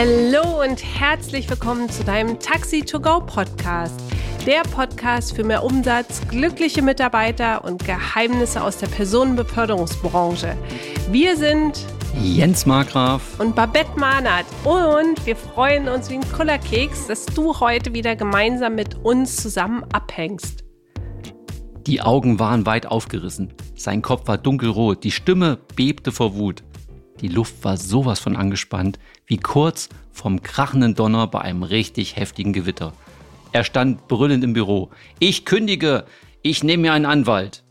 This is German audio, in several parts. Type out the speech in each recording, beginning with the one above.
Hallo und herzlich willkommen zu deinem Taxi to Go Podcast. Der Podcast für mehr Umsatz, glückliche Mitarbeiter und Geheimnisse aus der Personenbeförderungsbranche. Wir sind Jens Markgraf und Babette Mahnert und wir freuen uns wie ein Kullerkeks, dass du heute wieder gemeinsam mit uns zusammen abhängst. Die Augen waren weit aufgerissen, sein Kopf war dunkelrot, die Stimme bebte vor Wut. Die Luft war sowas von angespannt, wie kurz vom krachenden Donner bei einem richtig heftigen Gewitter. Er stand brüllend im Büro. Ich kündige! Ich nehme mir einen Anwalt!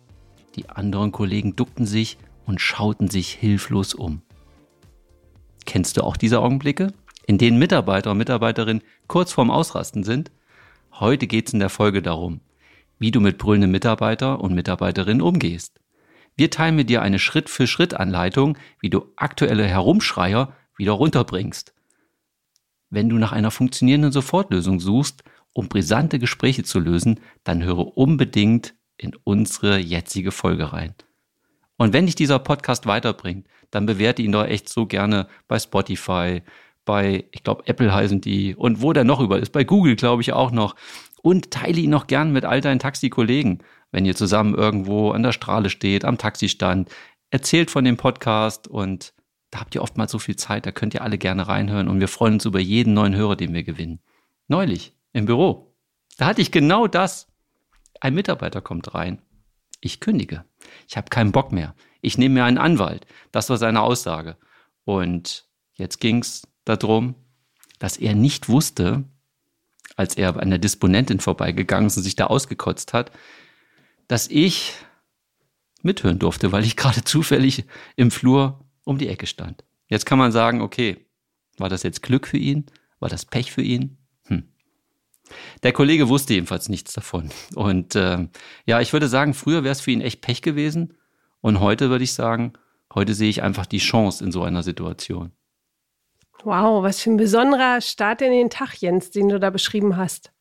Die anderen Kollegen duckten sich und schauten sich hilflos um. Kennst du auch diese Augenblicke, in denen Mitarbeiter und Mitarbeiterinnen kurz vorm Ausrasten sind? Heute geht's in der Folge darum, wie du mit brüllenden Mitarbeiter und Mitarbeiterinnen umgehst. Wir teilen mit dir eine Schritt-für-Schritt-Anleitung, wie du aktuelle Herumschreier wieder runterbringst. Wenn du nach einer funktionierenden Sofortlösung suchst, um brisante Gespräche zu lösen, dann höre unbedingt in unsere jetzige Folge rein. Und wenn dich dieser Podcast weiterbringt, dann bewerte ihn doch echt so gerne bei Spotify, bei, ich glaube, Apple heißen die und wo der noch über ist, bei Google glaube ich auch noch. Und teile ihn noch gern mit all deinen Taxikollegen wenn ihr zusammen irgendwo an der Strahle steht, am Taxistand, erzählt von dem Podcast und da habt ihr oftmals so viel Zeit, da könnt ihr alle gerne reinhören und wir freuen uns über jeden neuen Hörer, den wir gewinnen. Neulich im Büro, da hatte ich genau das. Ein Mitarbeiter kommt rein. Ich kündige. Ich habe keinen Bock mehr. Ich nehme mir einen Anwalt. Das war seine Aussage. Und jetzt ging es darum, dass er nicht wusste, als er an der Disponentin vorbeigegangen ist und sich da ausgekotzt hat, dass ich mithören durfte, weil ich gerade zufällig im Flur um die Ecke stand. Jetzt kann man sagen, okay, war das jetzt Glück für ihn? War das Pech für ihn? Hm. Der Kollege wusste jedenfalls nichts davon. Und äh, ja, ich würde sagen, früher wäre es für ihn echt Pech gewesen. Und heute würde ich sagen, heute sehe ich einfach die Chance in so einer Situation. Wow, was für ein besonderer Start in den Tag, Jens, den du da beschrieben hast.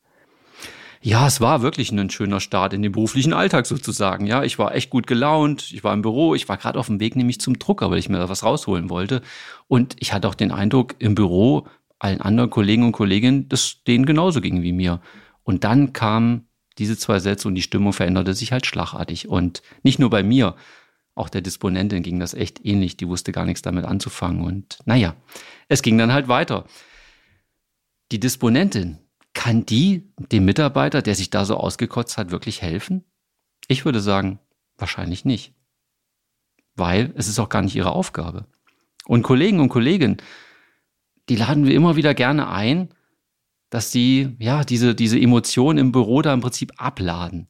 Ja, es war wirklich ein schöner Start in den beruflichen Alltag sozusagen. Ja, ich war echt gut gelaunt. Ich war im Büro. Ich war gerade auf dem Weg nämlich zum Drucker, weil ich mir da was rausholen wollte. Und ich hatte auch den Eindruck, im Büro allen anderen Kollegen und Kolleginnen, dass denen genauso ging wie mir. Und dann kamen diese zwei Sätze und die Stimmung veränderte sich halt schlagartig. Und nicht nur bei mir, auch der Disponentin ging das echt ähnlich. Die wusste gar nichts damit anzufangen. Und naja, es ging dann halt weiter. Die Disponentin, kann die dem Mitarbeiter, der sich da so ausgekotzt hat, wirklich helfen? Ich würde sagen, wahrscheinlich nicht. Weil es ist auch gar nicht ihre Aufgabe. Und Kollegen und Kolleginnen, die laden wir immer wieder gerne ein, dass sie, ja, diese, diese Emotionen im Büro da im Prinzip abladen.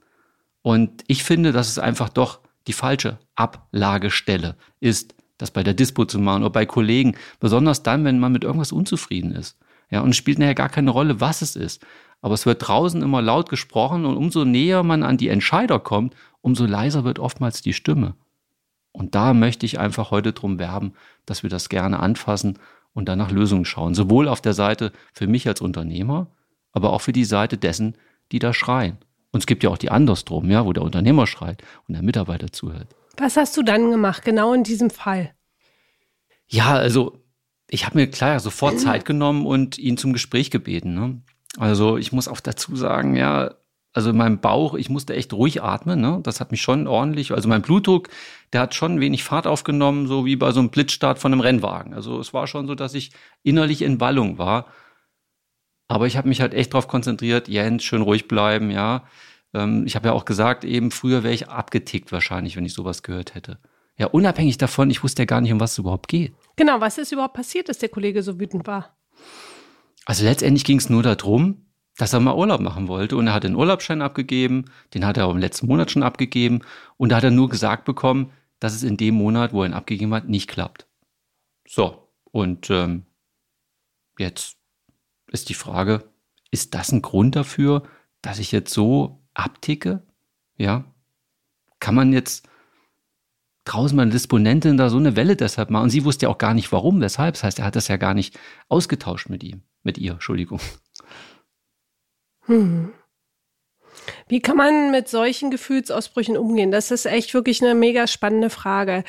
Und ich finde, dass es einfach doch die falsche Ablagestelle ist, das bei der Dispo zu machen oder bei Kollegen, besonders dann, wenn man mit irgendwas unzufrieden ist. Ja, und es spielt nachher gar keine Rolle, was es ist. Aber es wird draußen immer laut gesprochen und umso näher man an die Entscheider kommt, umso leiser wird oftmals die Stimme. Und da möchte ich einfach heute drum werben, dass wir das gerne anfassen und dann nach Lösungen schauen. Sowohl auf der Seite für mich als Unternehmer, aber auch für die Seite dessen, die da schreien. Und es gibt ja auch die andersdrum, ja, wo der Unternehmer schreit und der Mitarbeiter zuhört. Was hast du dann gemacht, genau in diesem Fall? Ja, also ich habe mir klar sofort Zeit genommen und ihn zum Gespräch gebeten. Ne? Also ich muss auch dazu sagen, ja, also in meinem Bauch, ich musste echt ruhig atmen. Ne? Das hat mich schon ordentlich, also mein Blutdruck, der hat schon wenig Fahrt aufgenommen, so wie bei so einem Blitzstart von einem Rennwagen. Also es war schon so, dass ich innerlich in Ballung war. Aber ich habe mich halt echt darauf konzentriert, Jens, schön ruhig bleiben, ja. Ähm, ich habe ja auch gesagt, eben früher wäre ich abgetickt wahrscheinlich, wenn ich sowas gehört hätte. Ja, unabhängig davon, ich wusste ja gar nicht, um was es überhaupt geht. Genau, was ist überhaupt passiert, dass der Kollege so wütend war? Also letztendlich ging es nur darum, dass er mal Urlaub machen wollte und er hat den Urlaubsschein abgegeben, den hat er auch im letzten Monat schon abgegeben und da hat er nur gesagt bekommen, dass es in dem Monat, wo er ihn abgegeben hat, nicht klappt. So, und ähm, jetzt ist die Frage, ist das ein Grund dafür, dass ich jetzt so abticke? Ja, kann man jetzt draußen meine Disponentin da so eine Welle deshalb machen. Und sie wusste ja auch gar nicht warum, weshalb. Das heißt, er hat das ja gar nicht ausgetauscht mit ihm, mit ihr, Entschuldigung. Hm. Wie kann man mit solchen Gefühlsausbrüchen umgehen? Das ist echt wirklich eine mega spannende Frage.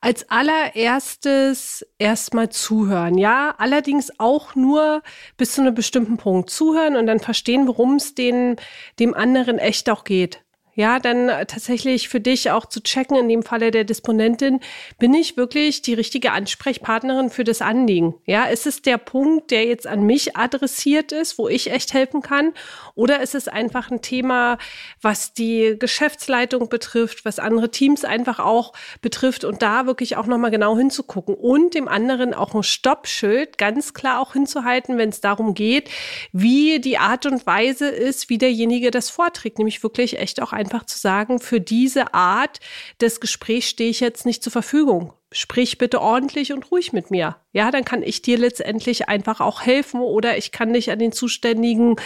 Als allererstes erstmal zuhören, ja, allerdings auch nur bis zu einem bestimmten Punkt zuhören und dann verstehen, worum es den, dem anderen echt auch geht ja, dann tatsächlich für dich auch zu checken, in dem Falle der Disponentin, bin ich wirklich die richtige Ansprechpartnerin für das Anliegen? Ja, ist es der Punkt, der jetzt an mich adressiert ist, wo ich echt helfen kann? Oder ist es einfach ein Thema, was die Geschäftsleitung betrifft, was andere Teams einfach auch betrifft und da wirklich auch nochmal genau hinzugucken und dem anderen auch ein Stoppschild ganz klar auch hinzuhalten, wenn es darum geht, wie die Art und Weise ist, wie derjenige das vorträgt, nämlich wirklich echt auch einfach zu sagen, für diese Art des Gesprächs stehe ich jetzt nicht zur Verfügung. Sprich bitte ordentlich und ruhig mit mir. Ja, dann kann ich dir letztendlich einfach auch helfen oder ich kann dich an den zuständigen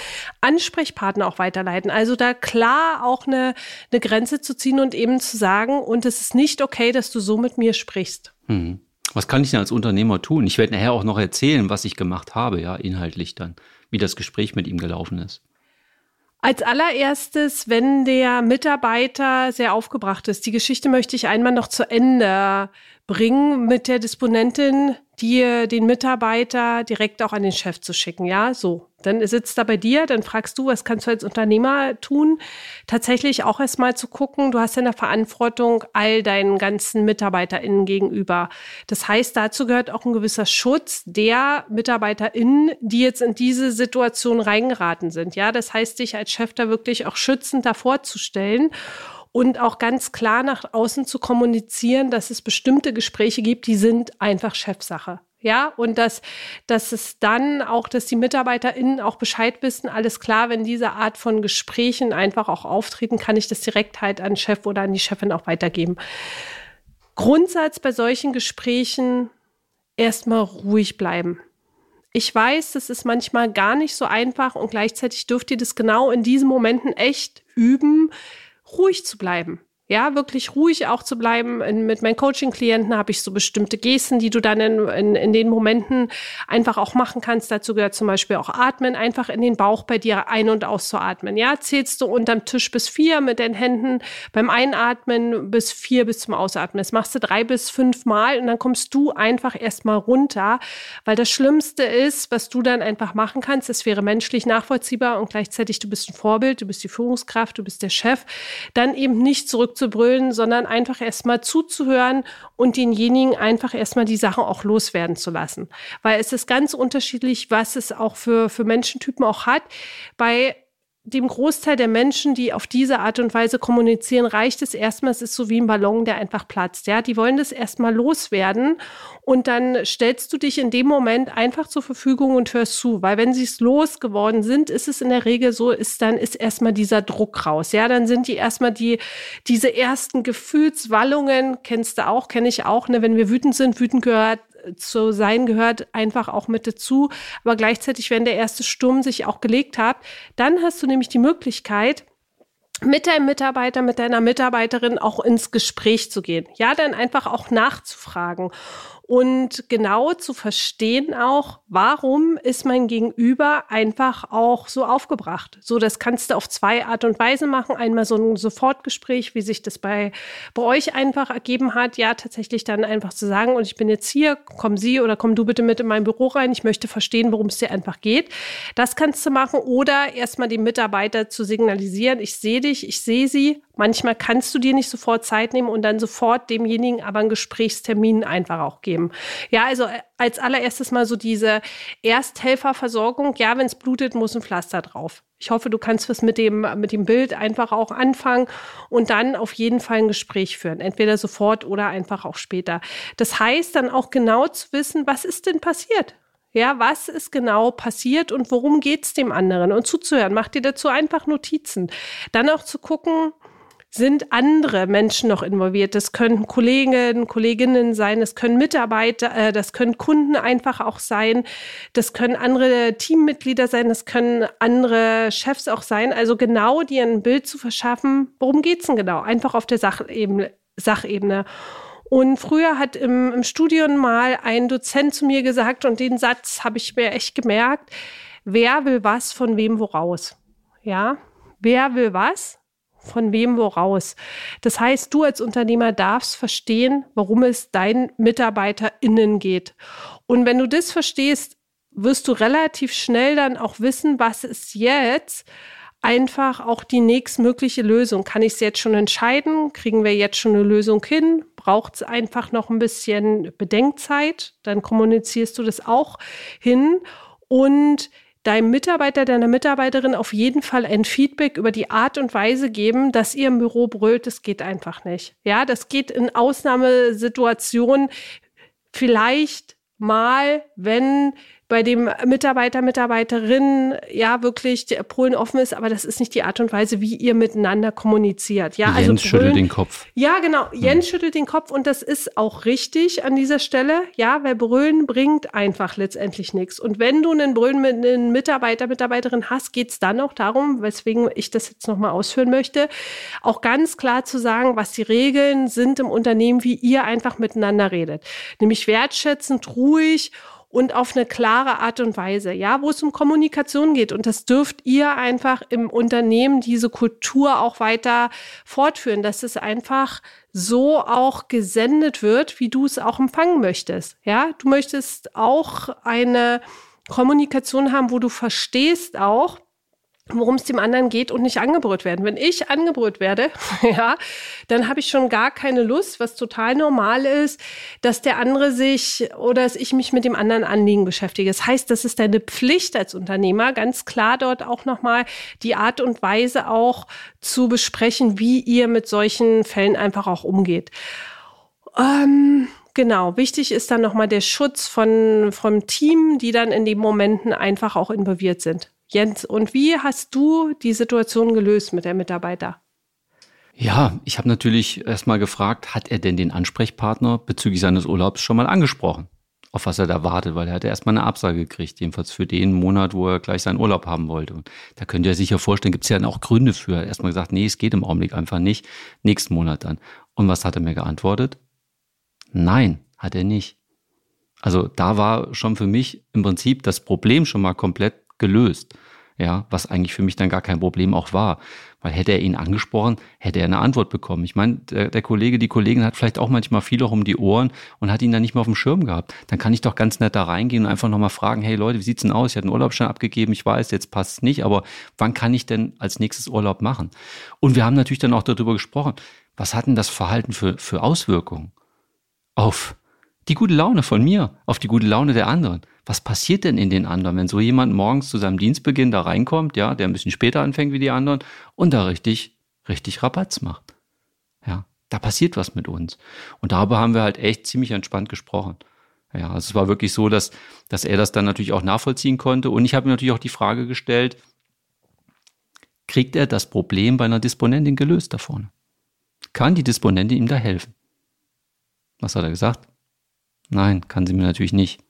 Ansprechpartner auch weiterleiten. Also da klar auch eine, eine Grenze zu ziehen und eben zu sagen, und es ist nicht okay, dass du so mit mir sprichst. Hm. Was kann ich denn als Unternehmer tun? Ich werde nachher auch noch erzählen, was ich gemacht habe, ja, inhaltlich dann, wie das Gespräch mit ihm gelaufen ist. Als allererstes, wenn der Mitarbeiter sehr aufgebracht ist, die Geschichte möchte ich einmal noch zu Ende bringen mit der Disponentin, dir den Mitarbeiter direkt auch an den Chef zu schicken. Ja, so. Dann sitzt er bei dir, dann fragst du, was kannst du als Unternehmer tun? Tatsächlich auch erstmal zu gucken, du hast ja eine Verantwortung all deinen ganzen MitarbeiterInnen gegenüber. Das heißt, dazu gehört auch ein gewisser Schutz der MitarbeiterInnen, die jetzt in diese Situation reingeraten sind. Ja, das heißt, dich als Chef da wirklich auch schützend davor zu stellen und auch ganz klar nach außen zu kommunizieren, dass es bestimmte Gespräche gibt, die sind einfach Chefsache. Ja, und dass, dass es dann auch, dass die MitarbeiterInnen auch Bescheid wissen, alles klar, wenn diese Art von Gesprächen einfach auch auftreten, kann ich das direkt halt an Chef oder an die Chefin auch weitergeben. Grundsatz bei solchen Gesprächen erstmal ruhig bleiben. Ich weiß, das ist manchmal gar nicht so einfach und gleichzeitig dürft ihr das genau in diesen Momenten echt üben, ruhig zu bleiben. Ja, wirklich ruhig auch zu bleiben. In, mit meinen Coaching-Klienten habe ich so bestimmte Gesten, die du dann in, in, in den Momenten einfach auch machen kannst. Dazu gehört zum Beispiel auch Atmen, einfach in den Bauch bei dir ein- und auszuatmen. Ja, zählst du unterm Tisch bis vier mit den Händen beim Einatmen bis vier bis zum Ausatmen. Das machst du drei bis fünf Mal und dann kommst du einfach erstmal runter, weil das Schlimmste ist, was du dann einfach machen kannst, es wäre menschlich nachvollziehbar und gleichzeitig du bist ein Vorbild, du bist die Führungskraft, du bist der Chef, dann eben nicht zurück zurückzubrüllen, sondern einfach erstmal zuzuhören und denjenigen einfach erstmal die Sachen auch loswerden zu lassen. Weil es ist ganz unterschiedlich, was es auch für, für Menschentypen auch hat. Bei dem Großteil der Menschen, die auf diese Art und Weise kommunizieren, reicht es erstmal, es ist so wie ein Ballon, der einfach platzt. Ja, die wollen das erstmal loswerden und dann stellst du dich in dem Moment einfach zur Verfügung und hörst zu, weil wenn sie es losgeworden sind, ist es in der Regel so, ist dann ist erstmal dieser Druck raus. Ja, dann sind die erstmal die diese ersten Gefühlswallungen, kennst du auch, kenne ich auch, ne, wenn wir wütend sind, wütend gehört zu sein gehört einfach auch mit dazu. Aber gleichzeitig, wenn der erste Sturm sich auch gelegt hat, dann hast du nämlich die Möglichkeit, mit deinem Mitarbeiter, mit deiner Mitarbeiterin auch ins Gespräch zu gehen. Ja, dann einfach auch nachzufragen und genau zu verstehen auch, warum ist mein Gegenüber einfach auch so aufgebracht. So, das kannst du auf zwei Art und Weise machen. Einmal so ein Sofortgespräch, wie sich das bei, bei euch einfach ergeben hat. Ja, tatsächlich dann einfach zu sagen, und ich bin jetzt hier, komm Sie oder komm du bitte mit in mein Büro rein. Ich möchte verstehen, worum es dir einfach geht. Das kannst du machen oder erstmal dem Mitarbeiter zu signalisieren, ich sehe dich, ich sehe sie. Manchmal kannst du dir nicht sofort Zeit nehmen und dann sofort demjenigen aber einen Gesprächstermin einfach auch geben. Ja, also äh, als allererstes mal so diese Ersthelferversorgung. Ja, wenn es blutet, muss ein Pflaster drauf. Ich hoffe, du kannst was mit dem, mit dem Bild einfach auch anfangen und dann auf jeden Fall ein Gespräch führen. Entweder sofort oder einfach auch später. Das heißt dann auch genau zu wissen, was ist denn passiert? Ja, was ist genau passiert und worum geht es dem anderen? Und zuzuhören, mach dir dazu einfach Notizen. Dann auch zu gucken, sind andere Menschen noch involviert. Das können Kollegen, Kolleginnen sein, das können Mitarbeiter, äh, das können Kunden einfach auch sein, das können andere Teammitglieder sein, das können andere Chefs auch sein. Also genau dir ein Bild zu verschaffen, worum geht's denn genau? Einfach auf der Sachebene. Sachebene. Und früher hat im, im Studium mal ein Dozent zu mir gesagt, und den Satz habe ich mir echt gemerkt, wer will was von wem woraus? Ja, wer will was, von wem woraus. Das heißt, du als Unternehmer darfst verstehen, warum es deinen MitarbeiterInnen geht. Und wenn du das verstehst, wirst du relativ schnell dann auch wissen, was ist jetzt einfach auch die nächstmögliche Lösung. Kann ich es jetzt schon entscheiden? Kriegen wir jetzt schon eine Lösung hin? Braucht es einfach noch ein bisschen Bedenkzeit? Dann kommunizierst du das auch hin. Und deinem Mitarbeiter, deiner Mitarbeiterin auf jeden Fall ein Feedback über die Art und Weise geben, dass ihr im Büro brüllt. Das geht einfach nicht. Ja, das geht in Ausnahmesituationen vielleicht mal, wenn bei dem Mitarbeiter, Mitarbeiterin ja wirklich der Polen offen ist, aber das ist nicht die Art und Weise, wie ihr miteinander kommuniziert. Ja, Jens also schüttelt den Kopf. Ja, genau. Jens hm. schüttelt den Kopf und das ist auch richtig an dieser Stelle. Ja, weil Brüllen bringt einfach letztendlich nichts. Und wenn du einen Brüllen mit einem Mitarbeiter, Mitarbeiterin hast, geht es dann auch darum, weswegen ich das jetzt nochmal ausführen möchte, auch ganz klar zu sagen, was die Regeln sind im Unternehmen, wie ihr einfach miteinander redet. Nämlich wertschätzend, ruhig und auf eine klare Art und Weise, ja, wo es um Kommunikation geht. Und das dürft ihr einfach im Unternehmen diese Kultur auch weiter fortführen, dass es einfach so auch gesendet wird, wie du es auch empfangen möchtest. Ja, du möchtest auch eine Kommunikation haben, wo du verstehst auch, worum es dem anderen geht und nicht angebrüllt werden. Wenn ich angebrüllt werde, ja, dann habe ich schon gar keine Lust, was total normal ist, dass der andere sich oder dass ich mich mit dem anderen Anliegen beschäftige. Das heißt, das ist deine Pflicht als Unternehmer, ganz klar dort auch nochmal die Art und Weise auch zu besprechen, wie ihr mit solchen Fällen einfach auch umgeht. Ähm, Genau, wichtig ist dann nochmal der Schutz von, vom Team, die dann in den Momenten einfach auch involviert sind. Jens, und wie hast du die Situation gelöst mit der Mitarbeiter? Ja, ich habe natürlich erstmal gefragt, hat er denn den Ansprechpartner bezüglich seines Urlaubs schon mal angesprochen? Auf was er da wartet, weil er hatte erstmal eine Absage gekriegt, jedenfalls für den Monat, wo er gleich seinen Urlaub haben wollte. Und da könnt ihr sich ja vorstellen, gibt es ja dann auch Gründe für. Erstmal gesagt, nee, es geht im Augenblick einfach nicht. Nächsten Monat dann. Und was hat er mir geantwortet? Nein, hat er nicht. Also da war schon für mich im Prinzip das Problem schon mal komplett gelöst. Ja, was eigentlich für mich dann gar kein Problem auch war. Weil hätte er ihn angesprochen, hätte er eine Antwort bekommen. Ich meine, der, der, Kollege, die Kollegin hat vielleicht auch manchmal viel auch um die Ohren und hat ihn dann nicht mehr auf dem Schirm gehabt. Dann kann ich doch ganz nett da reingehen und einfach nochmal fragen, hey Leute, wie sieht's denn aus? Ich hatte einen Urlaubsschein abgegeben, ich weiß, jetzt passt es nicht, aber wann kann ich denn als nächstes Urlaub machen? Und wir haben natürlich dann auch darüber gesprochen, was hat denn das Verhalten für, für Auswirkungen auf die gute Laune von mir, auf die gute Laune der anderen was passiert denn in den anderen, wenn so jemand morgens zu seinem Dienstbeginn da reinkommt, ja, der ein bisschen später anfängt wie die anderen und da richtig, richtig Rabatz macht. Ja, da passiert was mit uns. Und darüber haben wir halt echt ziemlich entspannt gesprochen. Ja, also es war wirklich so, dass, dass er das dann natürlich auch nachvollziehen konnte. Und ich habe mir natürlich auch die Frage gestellt, kriegt er das Problem bei einer Disponentin gelöst da vorne? Kann die Disponentin ihm da helfen? Was hat er gesagt? Nein, kann sie mir natürlich nicht.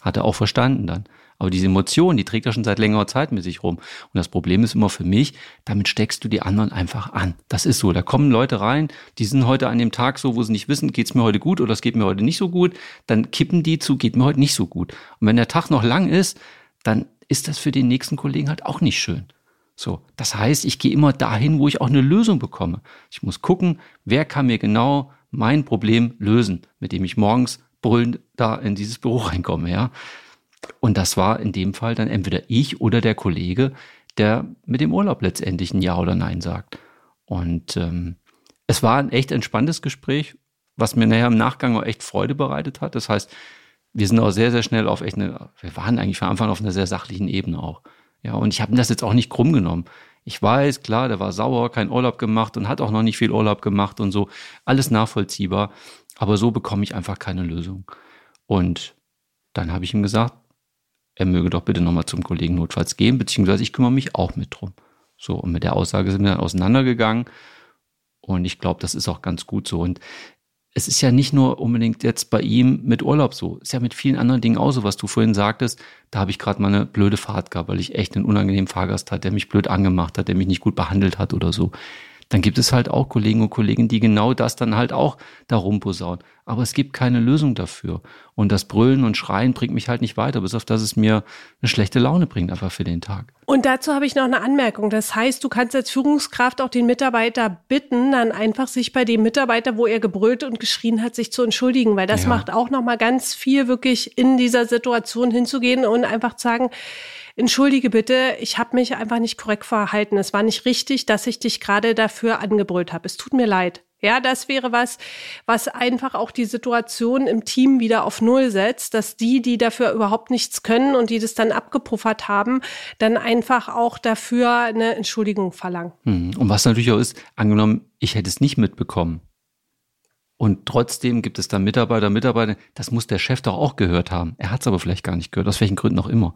Hat er auch verstanden dann. Aber diese Emotion, die trägt er schon seit längerer Zeit mit sich rum. Und das Problem ist immer für mich, damit steckst du die anderen einfach an. Das ist so. Da kommen Leute rein, die sind heute an dem Tag so, wo sie nicht wissen, geht's mir heute gut oder es geht mir heute nicht so gut. Dann kippen die zu, geht mir heute nicht so gut. Und wenn der Tag noch lang ist, dann ist das für den nächsten Kollegen halt auch nicht schön. So, das heißt, ich gehe immer dahin, wo ich auch eine Lösung bekomme. Ich muss gucken, wer kann mir genau mein Problem lösen, mit dem ich morgens brüllend da in dieses Büro reinkomme, ja. Und das war in dem Fall dann entweder ich oder der Kollege, der mit dem Urlaub letztendlich ein Ja oder Nein sagt. Und ähm, es war ein echt entspanntes Gespräch, was mir nachher im Nachgang auch echt Freude bereitet hat. Das heißt, wir sind auch sehr, sehr schnell auf echt eine, wir waren eigentlich von Anfang auf einer sehr sachlichen Ebene auch. Ja, und ich habe das jetzt auch nicht krumm genommen. Ich weiß, klar, der war sauer, kein Urlaub gemacht und hat auch noch nicht viel Urlaub gemacht und so. Alles nachvollziehbar. Aber so bekomme ich einfach keine Lösung. Und dann habe ich ihm gesagt, er möge doch bitte nochmal zum Kollegen notfalls gehen, beziehungsweise ich kümmere mich auch mit drum. So, und mit der Aussage sind wir dann auseinandergegangen. Und ich glaube, das ist auch ganz gut so. Und es ist ja nicht nur unbedingt jetzt bei ihm mit Urlaub so. Es ist ja mit vielen anderen Dingen auch so, was du vorhin sagtest. Da habe ich gerade mal eine blöde Fahrt gehabt, weil ich echt einen unangenehmen Fahrgast hatte, der mich blöd angemacht hat, der mich nicht gut behandelt hat oder so dann gibt es halt auch Kollegen und Kolleginnen, die genau das dann halt auch darum posaunen. Aber es gibt keine Lösung dafür. Und das Brüllen und Schreien bringt mich halt nicht weiter, bis auf dass es mir eine schlechte Laune bringt, einfach für den Tag. Und dazu habe ich noch eine Anmerkung. Das heißt, du kannst als Führungskraft auch den Mitarbeiter bitten, dann einfach sich bei dem Mitarbeiter, wo er gebrüllt und geschrien hat, sich zu entschuldigen, weil das ja. macht auch noch mal ganz viel wirklich in dieser Situation hinzugehen und einfach zu sagen, entschuldige bitte, ich habe mich einfach nicht korrekt verhalten. Es war nicht richtig, dass ich dich gerade dafür angebrüllt habe. Es tut mir leid. Ja, das wäre was, was einfach auch die Situation im Team wieder auf Null setzt, dass die, die dafür überhaupt nichts können und die das dann abgepuffert haben, dann einfach auch dafür eine Entschuldigung verlangen. Hm. Und was natürlich auch ist, angenommen, ich hätte es nicht mitbekommen. Und trotzdem gibt es da Mitarbeiter, Mitarbeiter, das muss der Chef doch auch gehört haben. Er hat es aber vielleicht gar nicht gehört, aus welchen Gründen auch immer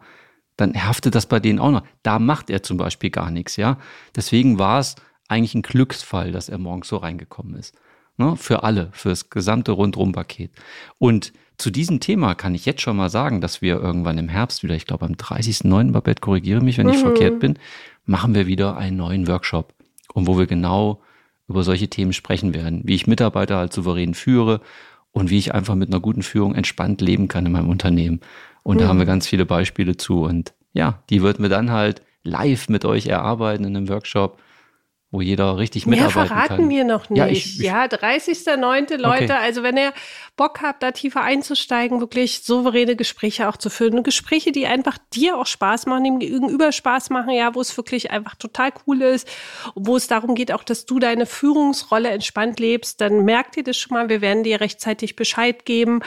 dann haftet das bei denen auch noch. Da macht er zum Beispiel gar nichts, ja. Deswegen war es eigentlich ein Glücksfall, dass er morgens so reingekommen ist. Ne? Für alle, für das gesamte Rundrum-Paket. Und zu diesem Thema kann ich jetzt schon mal sagen, dass wir irgendwann im Herbst wieder, ich glaube am 30.09. Babette, korrigiere mich, wenn ich mhm. verkehrt bin, machen wir wieder einen neuen Workshop. Und wo wir genau über solche Themen sprechen werden, wie ich Mitarbeiter halt souverän führe und wie ich einfach mit einer guten Führung entspannt leben kann in meinem Unternehmen. Und mhm. da haben wir ganz viele Beispiele zu. Und ja, die würden wir dann halt live mit euch erarbeiten in einem Workshop wo jeder richtig mitarbeiten Mehr verraten kann. wir noch nicht. Ja, ich, ich, ja 30.09. Leute, okay. also wenn ihr Bock habt, da tiefer einzusteigen, wirklich souveräne Gespräche auch zu führen. Gespräche, die einfach dir auch Spaß machen, dem Gegenüber Spaß machen, ja, wo es wirklich einfach total cool ist, wo es darum geht, auch, dass du deine Führungsrolle entspannt lebst, dann merkt ihr das schon mal. Wir werden dir rechtzeitig Bescheid geben.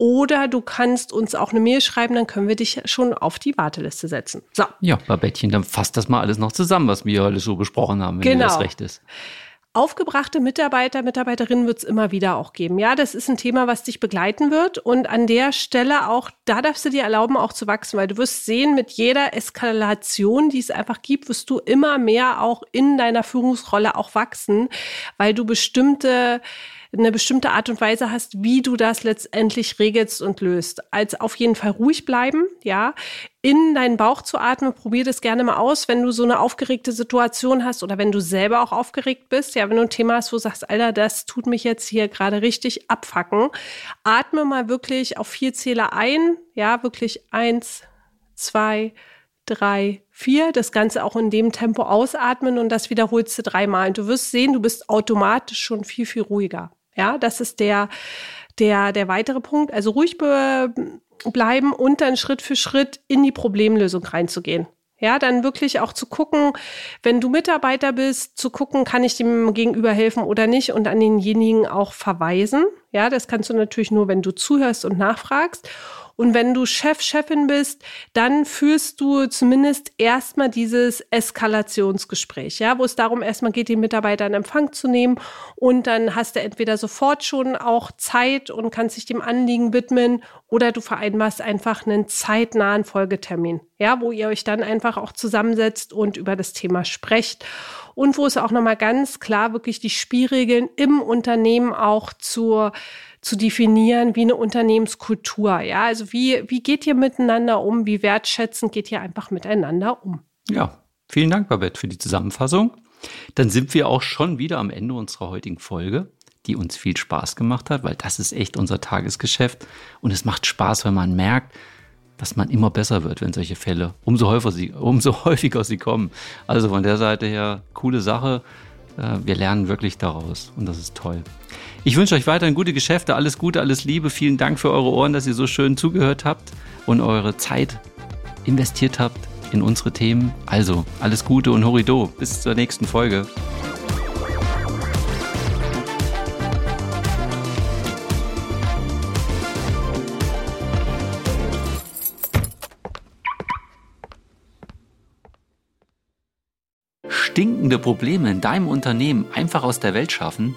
Oder du kannst uns auch eine Mail schreiben, dann können wir dich schon auf die Warteliste setzen. So. Ja, Babettchen, dann fasst das mal alles noch zusammen, was wir alles so besprochen haben, wenn genau. das recht ist. Aufgebrachte Mitarbeiter, Mitarbeiterinnen wird es immer wieder auch geben. Ja, das ist ein Thema, was dich begleiten wird. Und an der Stelle auch, da darfst du dir erlauben, auch zu wachsen, weil du wirst sehen, mit jeder Eskalation, die es einfach gibt, wirst du immer mehr auch in deiner Führungsrolle auch wachsen, weil du bestimmte eine bestimmte Art und Weise hast, wie du das letztendlich regelst und löst. Als auf jeden Fall ruhig bleiben, ja, in deinen Bauch zu atmen. Probier das gerne mal aus, wenn du so eine aufgeregte Situation hast oder wenn du selber auch aufgeregt bist. Ja, wenn du ein Thema hast, wo du sagst, Alter, das tut mich jetzt hier gerade richtig abfacken. Atme mal wirklich auf vier Zähler ein. Ja, wirklich eins, zwei, drei, vier. Das Ganze auch in dem Tempo ausatmen und das wiederholst du dreimal. Und du wirst sehen, du bist automatisch schon viel, viel ruhiger. Ja, das ist der, der, der weitere Punkt. Also ruhig be bleiben und dann Schritt für Schritt in die Problemlösung reinzugehen. Ja, dann wirklich auch zu gucken, wenn du Mitarbeiter bist, zu gucken, kann ich dem Gegenüber helfen oder nicht und an denjenigen auch verweisen. Ja, das kannst du natürlich nur, wenn du zuhörst und nachfragst. Und wenn du Chef, Chefin bist, dann führst du zumindest erstmal dieses Eskalationsgespräch, ja, wo es darum erstmal geht, den Mitarbeiter in Empfang zu nehmen. Und dann hast du entweder sofort schon auch Zeit und kannst dich dem Anliegen widmen oder du vereinbarst einfach einen zeitnahen Folgetermin, ja, wo ihr euch dann einfach auch zusammensetzt und über das Thema sprecht und wo es auch nochmal ganz klar wirklich die Spielregeln im Unternehmen auch zur zu definieren wie eine Unternehmenskultur. Ja, also wie, wie geht ihr miteinander um? Wie wertschätzend geht ihr einfach miteinander um? Ja, vielen Dank, Babette, für die Zusammenfassung. Dann sind wir auch schon wieder am Ende unserer heutigen Folge, die uns viel Spaß gemacht hat, weil das ist echt unser Tagesgeschäft. Und es macht Spaß, wenn man merkt, dass man immer besser wird, wenn solche Fälle, umso häufiger sie, umso häufiger sie kommen. Also von der Seite her, coole Sache. Äh, wir lernen wirklich daraus und das ist toll. Ich wünsche euch weiterhin gute Geschäfte, alles Gute, alles Liebe. Vielen Dank für eure Ohren, dass ihr so schön zugehört habt und eure Zeit investiert habt in unsere Themen. Also alles Gute und Horido. Bis zur nächsten Folge. stinkende Probleme in deinem Unternehmen einfach aus der Welt schaffen,